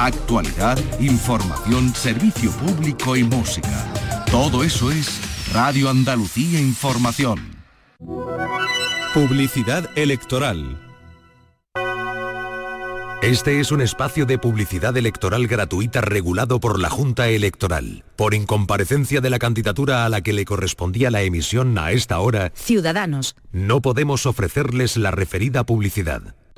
actualidad, información, servicio público y música. Todo eso es Radio Andalucía Información. Publicidad electoral. Este es un espacio de publicidad electoral gratuita regulado por la Junta Electoral. Por incomparecencia de la candidatura a la que le correspondía la emisión a esta hora, Ciudadanos. no podemos ofrecerles la referida publicidad.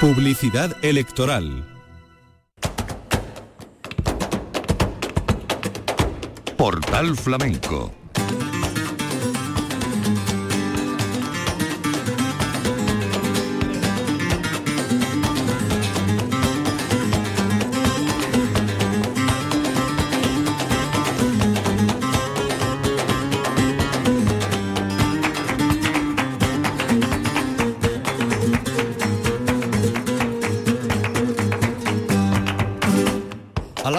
Publicidad electoral. Portal Flamenco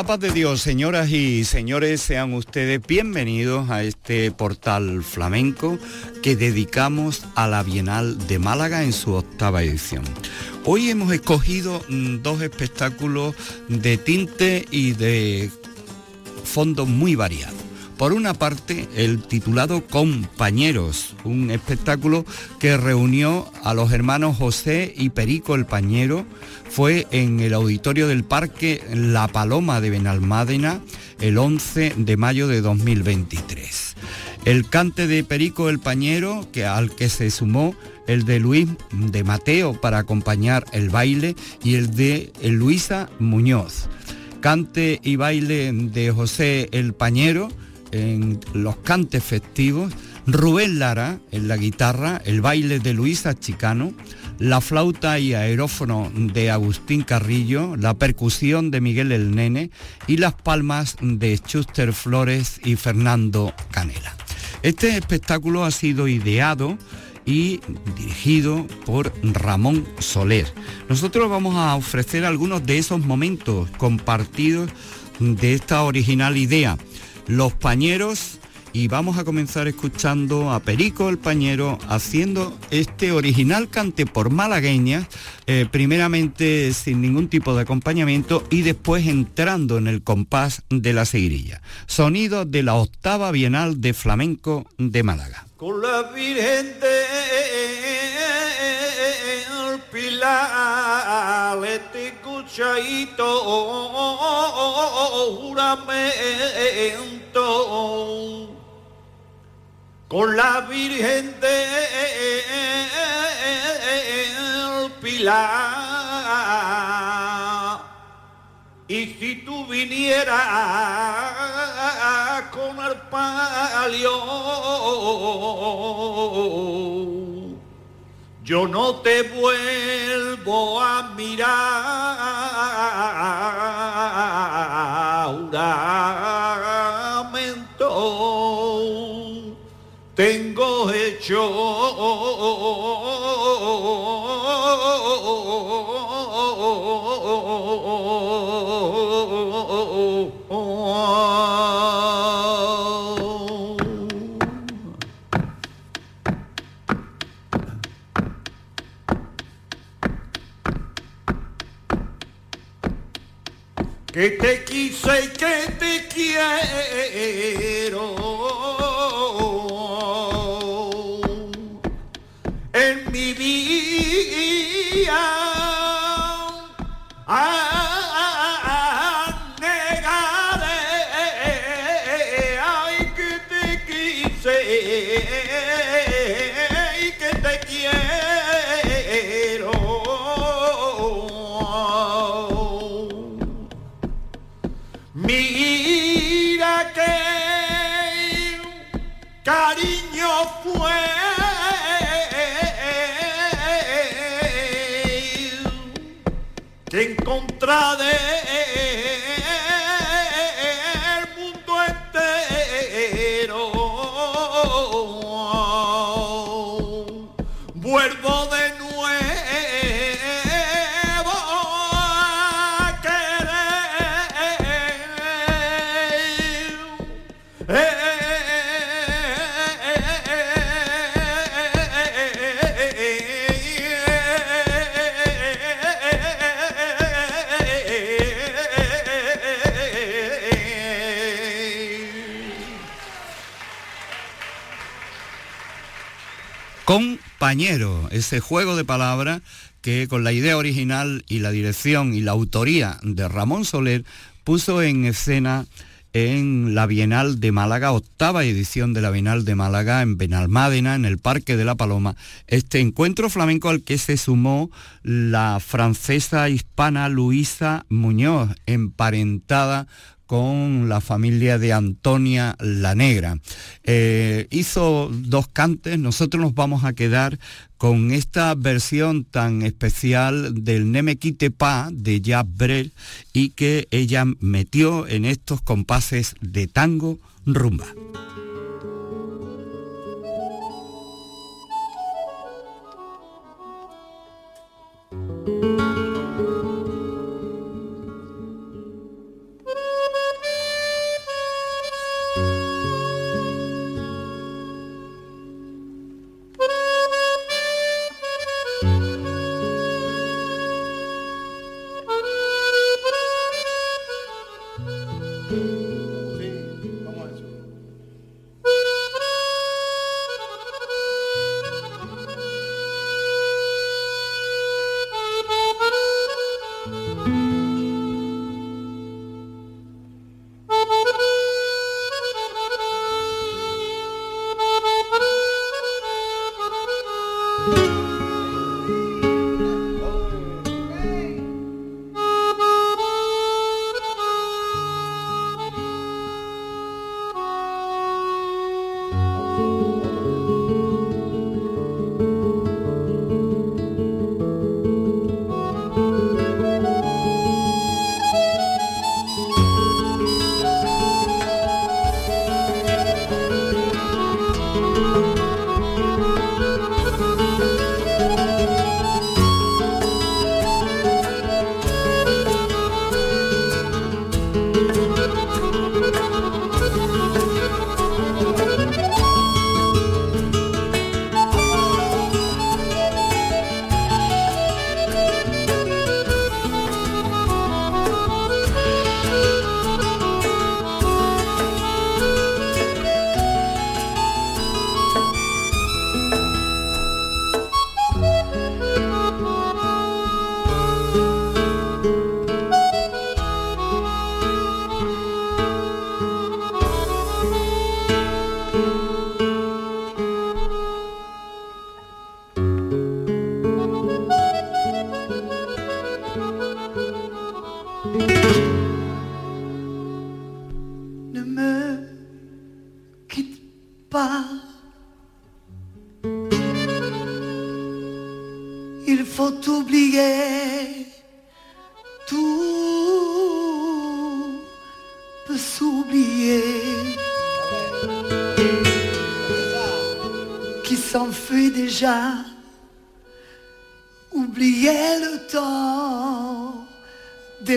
paz de Dios, señoras y señores, sean ustedes bienvenidos a este portal flamenco que dedicamos a la Bienal de Málaga en su octava edición. Hoy hemos escogido mm, dos espectáculos de tinte y de fondo muy variados. Por una parte, el titulado Compañeros, un espectáculo que reunió a los hermanos José y Perico el Pañero, fue en el auditorio del Parque La Paloma de Benalmádena el 11 de mayo de 2023. El cante de Perico el Pañero, que al que se sumó el de Luis de Mateo para acompañar el baile y el de Luisa Muñoz. Cante y baile de José el Pañero en los cantes festivos, Rubén Lara en la guitarra, el baile de Luisa Chicano, la flauta y aerófono de Agustín Carrillo, la percusión de Miguel el Nene y las palmas de Chuster Flores y Fernando Canela. Este espectáculo ha sido ideado y dirigido por Ramón Soler. Nosotros vamos a ofrecer algunos de esos momentos compartidos de esta original idea. Los Pañeros y vamos a comenzar escuchando a Perico el Pañero haciendo este original cante por malagueñas, eh, primeramente sin ningún tipo de acompañamiento y después entrando en el compás de la seguirilla. Sonido de la octava Bienal de Flamenco de Málaga. Con la juramento. Con la Virgen del Pilar. Y si tú vinieras con el palio, yo no te vuelvo a mirar. Juramento tengo hecho. Que te quise y que te quiero. En mi vida cariño fue. Que en Compañero, ese juego de palabras que con la idea original y la dirección y la autoría de Ramón Soler puso en escena en la Bienal de Málaga, octava edición de la Bienal de Málaga en Benalmádena, en el Parque de la Paloma, este encuentro flamenco al que se sumó la francesa hispana Luisa Muñoz, emparentada con la familia de Antonia la Negra. Eh, hizo dos cantes, nosotros nos vamos a quedar con esta versión tan especial del Nemequite Pa de Jab Brel y que ella metió en estos compases de tango rumba.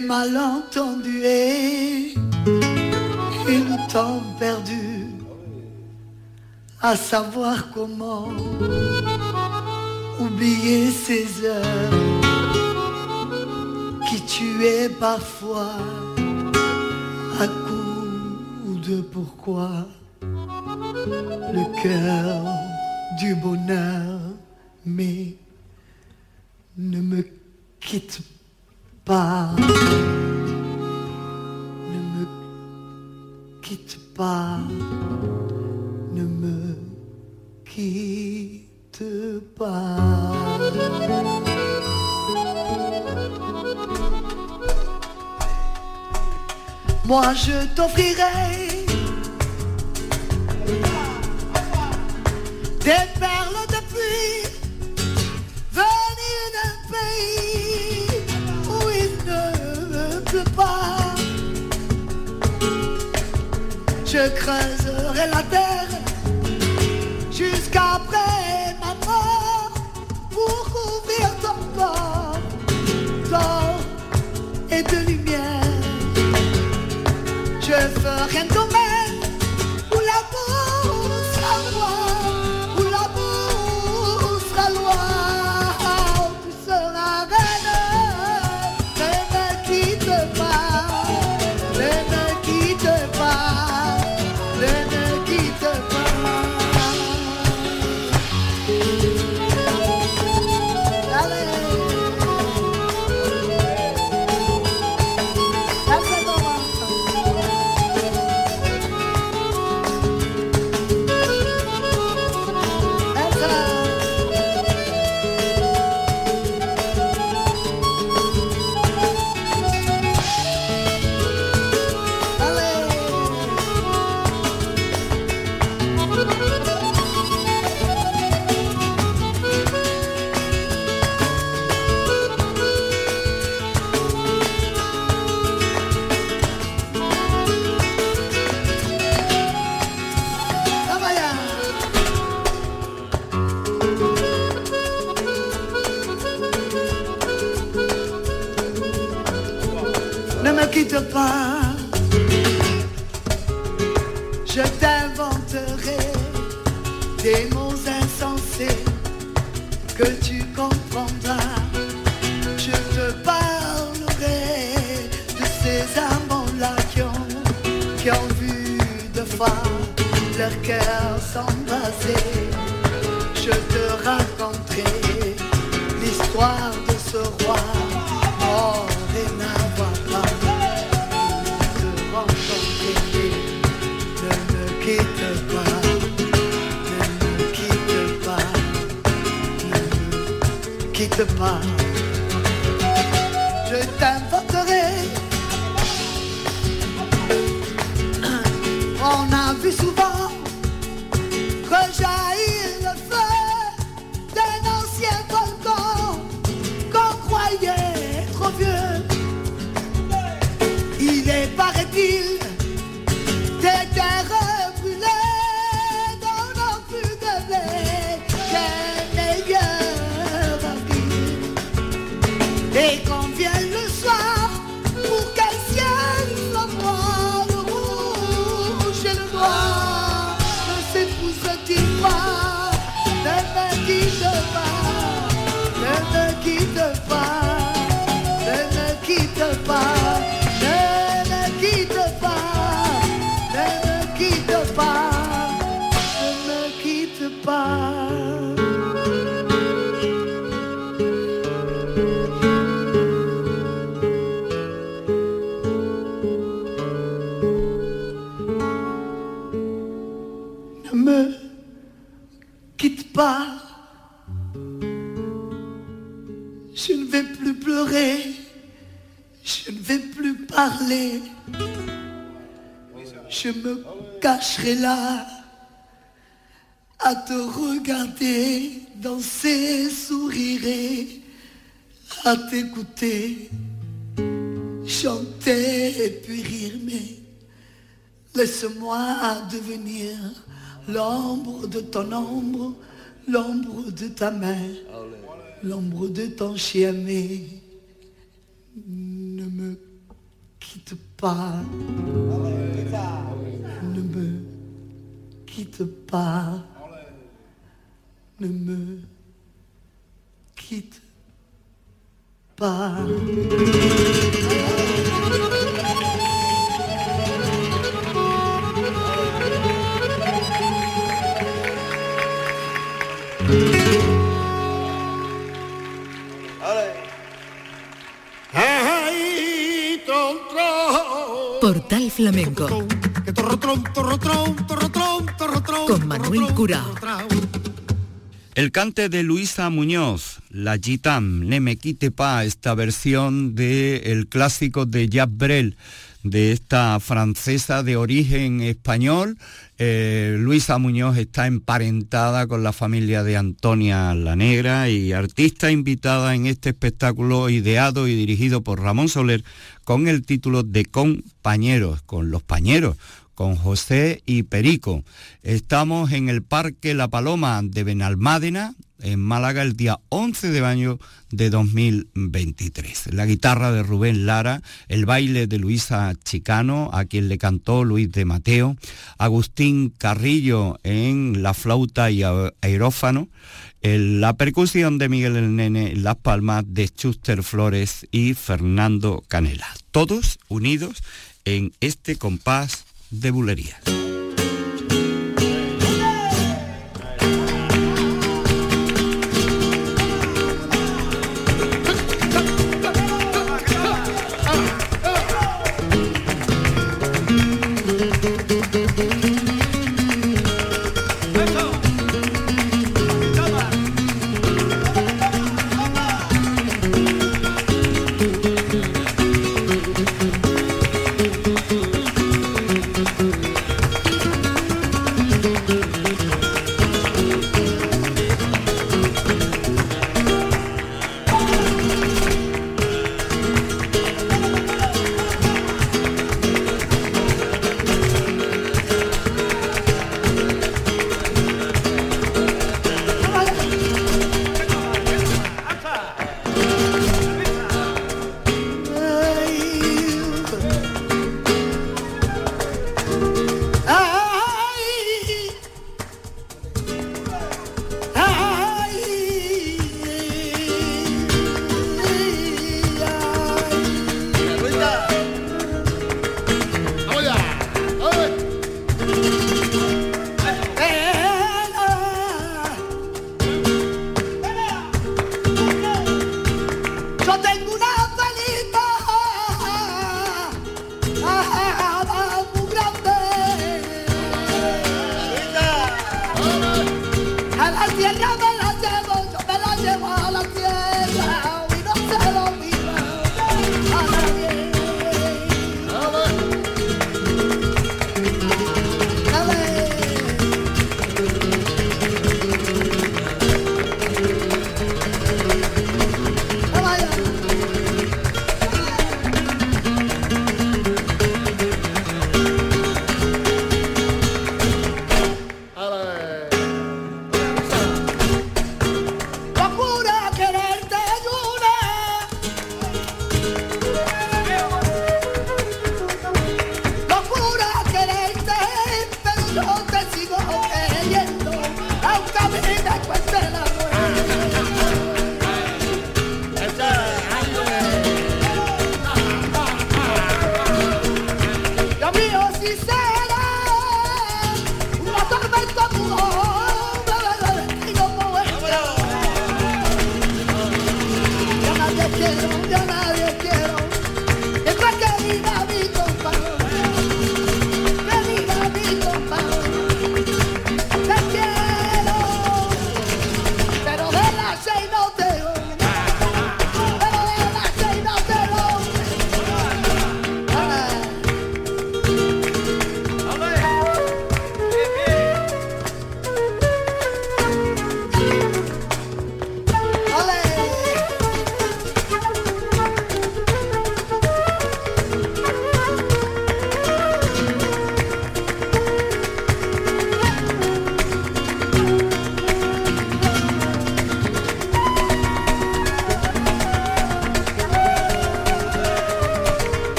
Malentendu et, et le temps perdu à savoir comment oublier ces heures qui tuaient parfois à coup de pourquoi le cœur du bonheur mais ne me quitte pas ne me quitte pas, ne me quitte pas. Moi je t'offrirai des perles de pluie venues d'un pays pas. Je creuserai la terre jusqu'après ma mort pour couvrir ton corps d'or et de lumière. Je ferai un tan là à te regarder danser, sourire, à t'écouter, chanter et puis rire. Mais Laisse-moi devenir l'ombre de ton ombre, l'ombre de ta main, l'ombre de ton chien aimé. Ne me quitte pas. Quitte pas. Ne me quitte pas. Torro, tron, con Manuel Curao. El cante de Luisa Muñoz, La Gitam, Ne me quite pa, esta versión del el clásico de Jacques Brel, de esta francesa de origen español. Eh, Luisa Muñoz está emparentada con la familia de Antonia la Negra y artista invitada en este espectáculo ideado y dirigido por Ramón Soler con el título de Compañeros, con los pañeros con José y Perico. Estamos en el Parque La Paloma de Benalmádena, en Málaga, el día 11 de mayo de 2023. La guitarra de Rubén Lara, el baile de Luisa Chicano, a quien le cantó Luis de Mateo, Agustín Carrillo en la flauta y aerófano, la percusión de Miguel el Nene, las palmas de Chuster Flores y Fernando Canela. Todos unidos en este compás de bulería.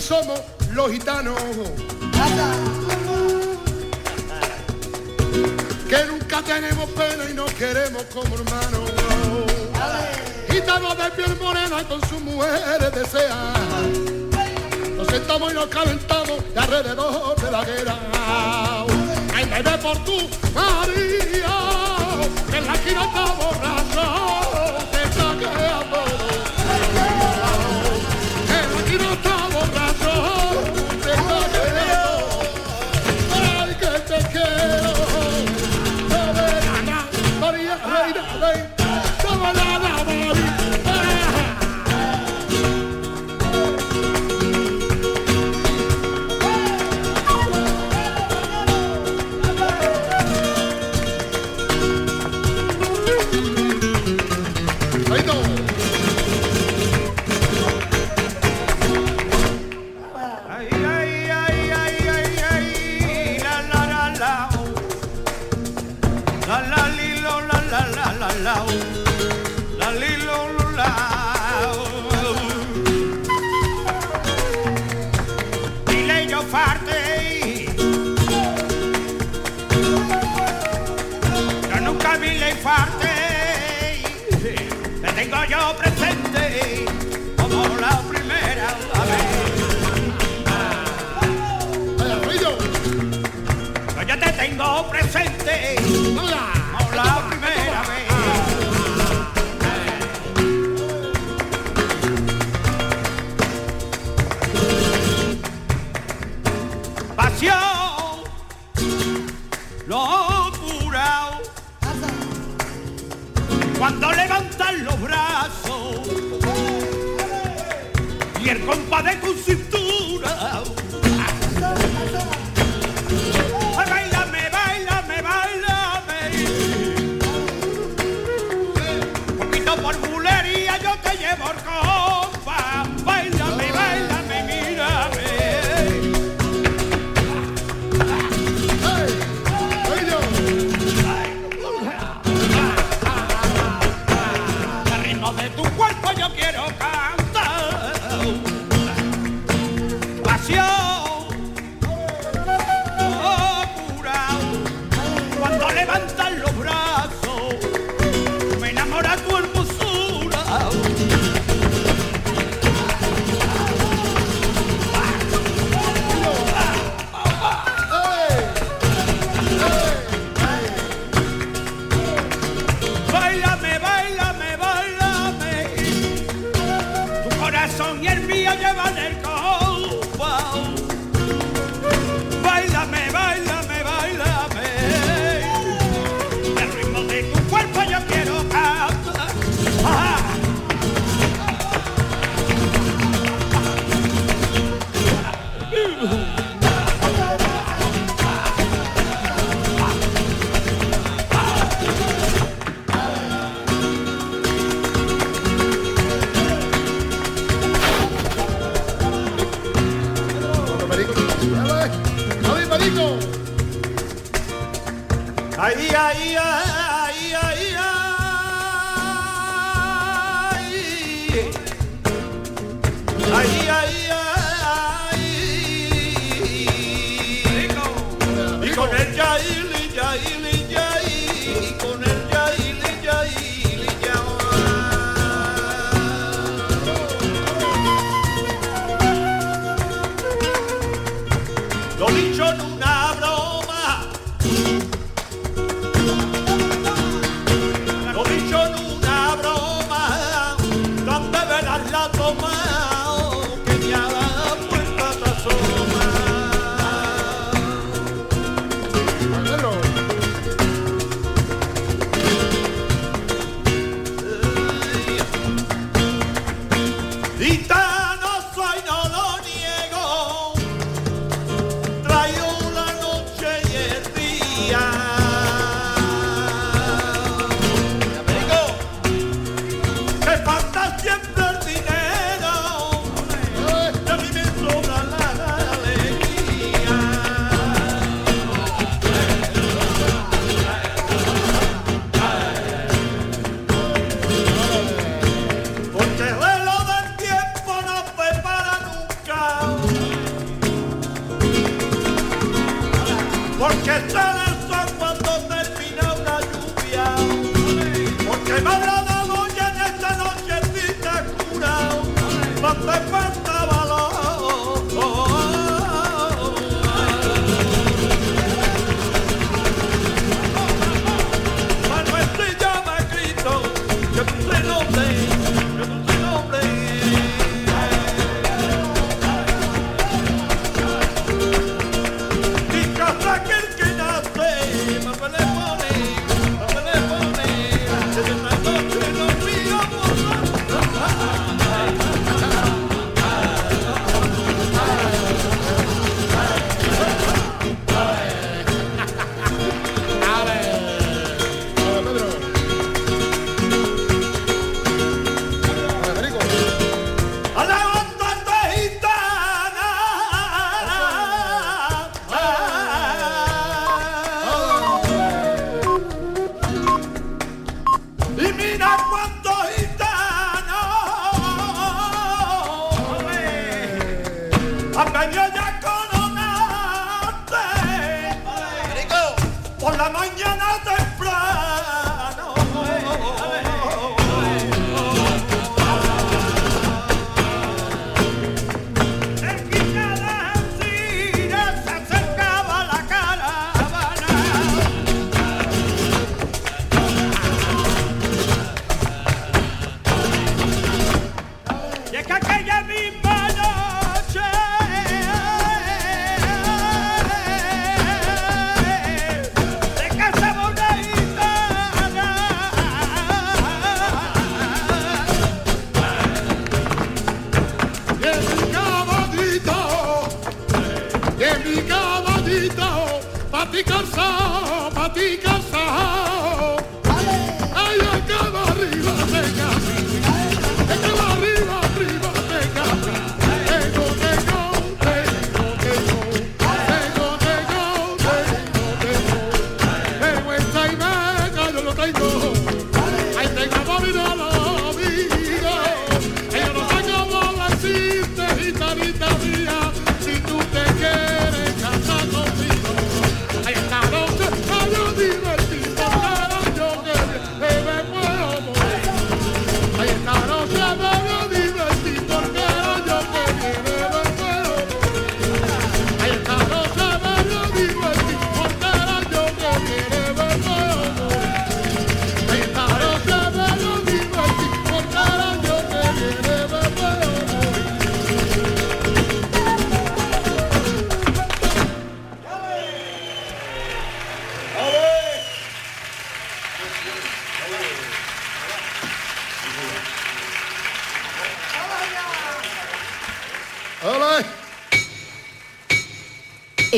somos los gitanos. Que nunca tenemos pena y nos queremos como hermanos. Gitanos de piel morena y con sus mujeres desean. Nos sentamos y nos calentamos de alrededor de la guerra. Ay, me ve por tu María, en la esquina está. Camila Infante, te tengo yo presente como la primera vez. Yo te tengo presente.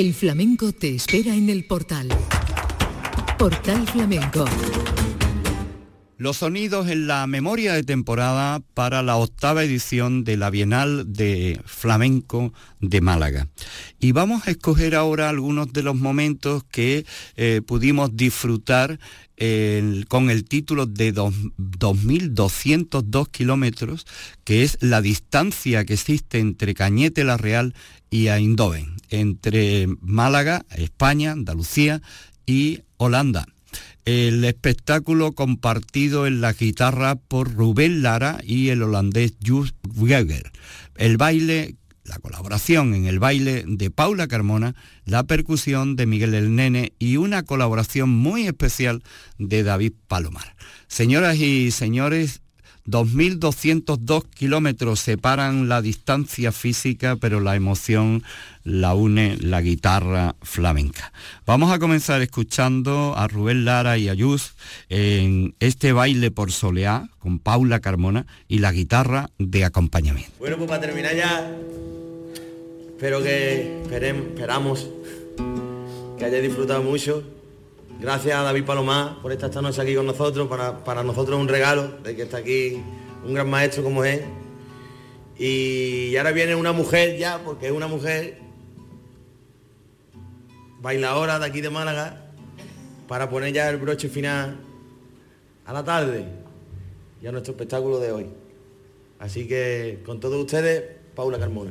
El flamenco te espera en el portal. Portal Flamenco. Los sonidos en la memoria de temporada para la octava edición de la Bienal de Flamenco de Málaga. Y vamos a escoger ahora algunos de los momentos que eh, pudimos disfrutar con el título de 2.202 kilómetros, que es la distancia que existe entre Cañete la Real y Eindhoven, entre Málaga, España, Andalucía y Holanda el espectáculo compartido en la guitarra por Rubén Lara y el holandés Jus Weger. El baile, la colaboración en el baile de Paula Carmona, la percusión de Miguel el Nene y una colaboración muy especial de David Palomar. Señoras y señores, 2.202 kilómetros separan la distancia física, pero la emoción la une la guitarra flamenca. Vamos a comenzar escuchando a Rubén Lara y a en este baile por soleá con Paula Carmona y la guitarra de acompañamiento. Bueno, pues para terminar ya, espero que esperamos que hayáis disfrutado mucho Gracias a David Palomar por estar esta noche aquí con nosotros. Para, para nosotros es un regalo de que está aquí un gran maestro como es. Y ahora viene una mujer ya, porque es una mujer bailadora de aquí de Málaga, para poner ya el broche final a la tarde y a nuestro espectáculo de hoy. Así que con todos ustedes, Paula Carmona.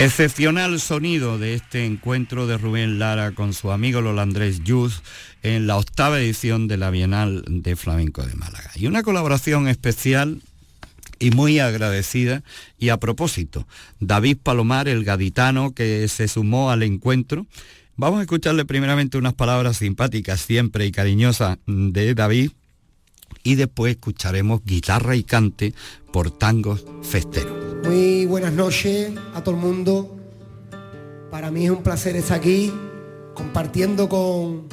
Excepcional sonido de este encuentro de Rubén Lara con su amigo Lola Andrés Yuz en la octava edición de la Bienal de Flamenco de Málaga. Y una colaboración especial y muy agradecida. Y a propósito, David Palomar, el gaditano que se sumó al encuentro, vamos a escucharle primeramente unas palabras simpáticas siempre y cariñosas de David y después escucharemos guitarra y cante por tangos festeros. Muy buenas noches a todo el mundo. Para mí es un placer estar aquí compartiendo con,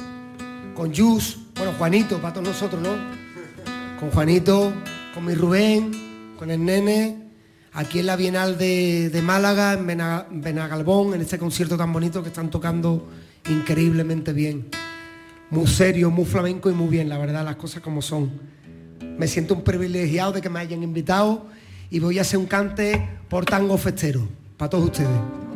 con Jus, bueno, Juanito, para todos nosotros, ¿no? Con Juanito, con mi Rubén, con el nene, aquí en la Bienal de, de Málaga, en Benagalbón, en este concierto tan bonito que están tocando increíblemente bien. Muy serio, muy flamenco y muy bien, la verdad, las cosas como son. Me siento un privilegiado de que me hayan invitado y voy a hacer un cante por tango festero, para todos ustedes.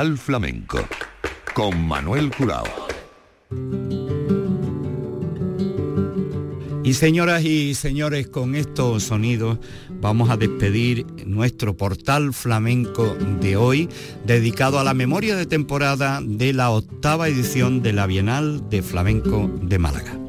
Flamenco con Manuel Curao. Y señoras y señores, con estos sonidos vamos a despedir nuestro portal flamenco de hoy, dedicado a la memoria de temporada de la octava edición de la Bienal de Flamenco de Málaga.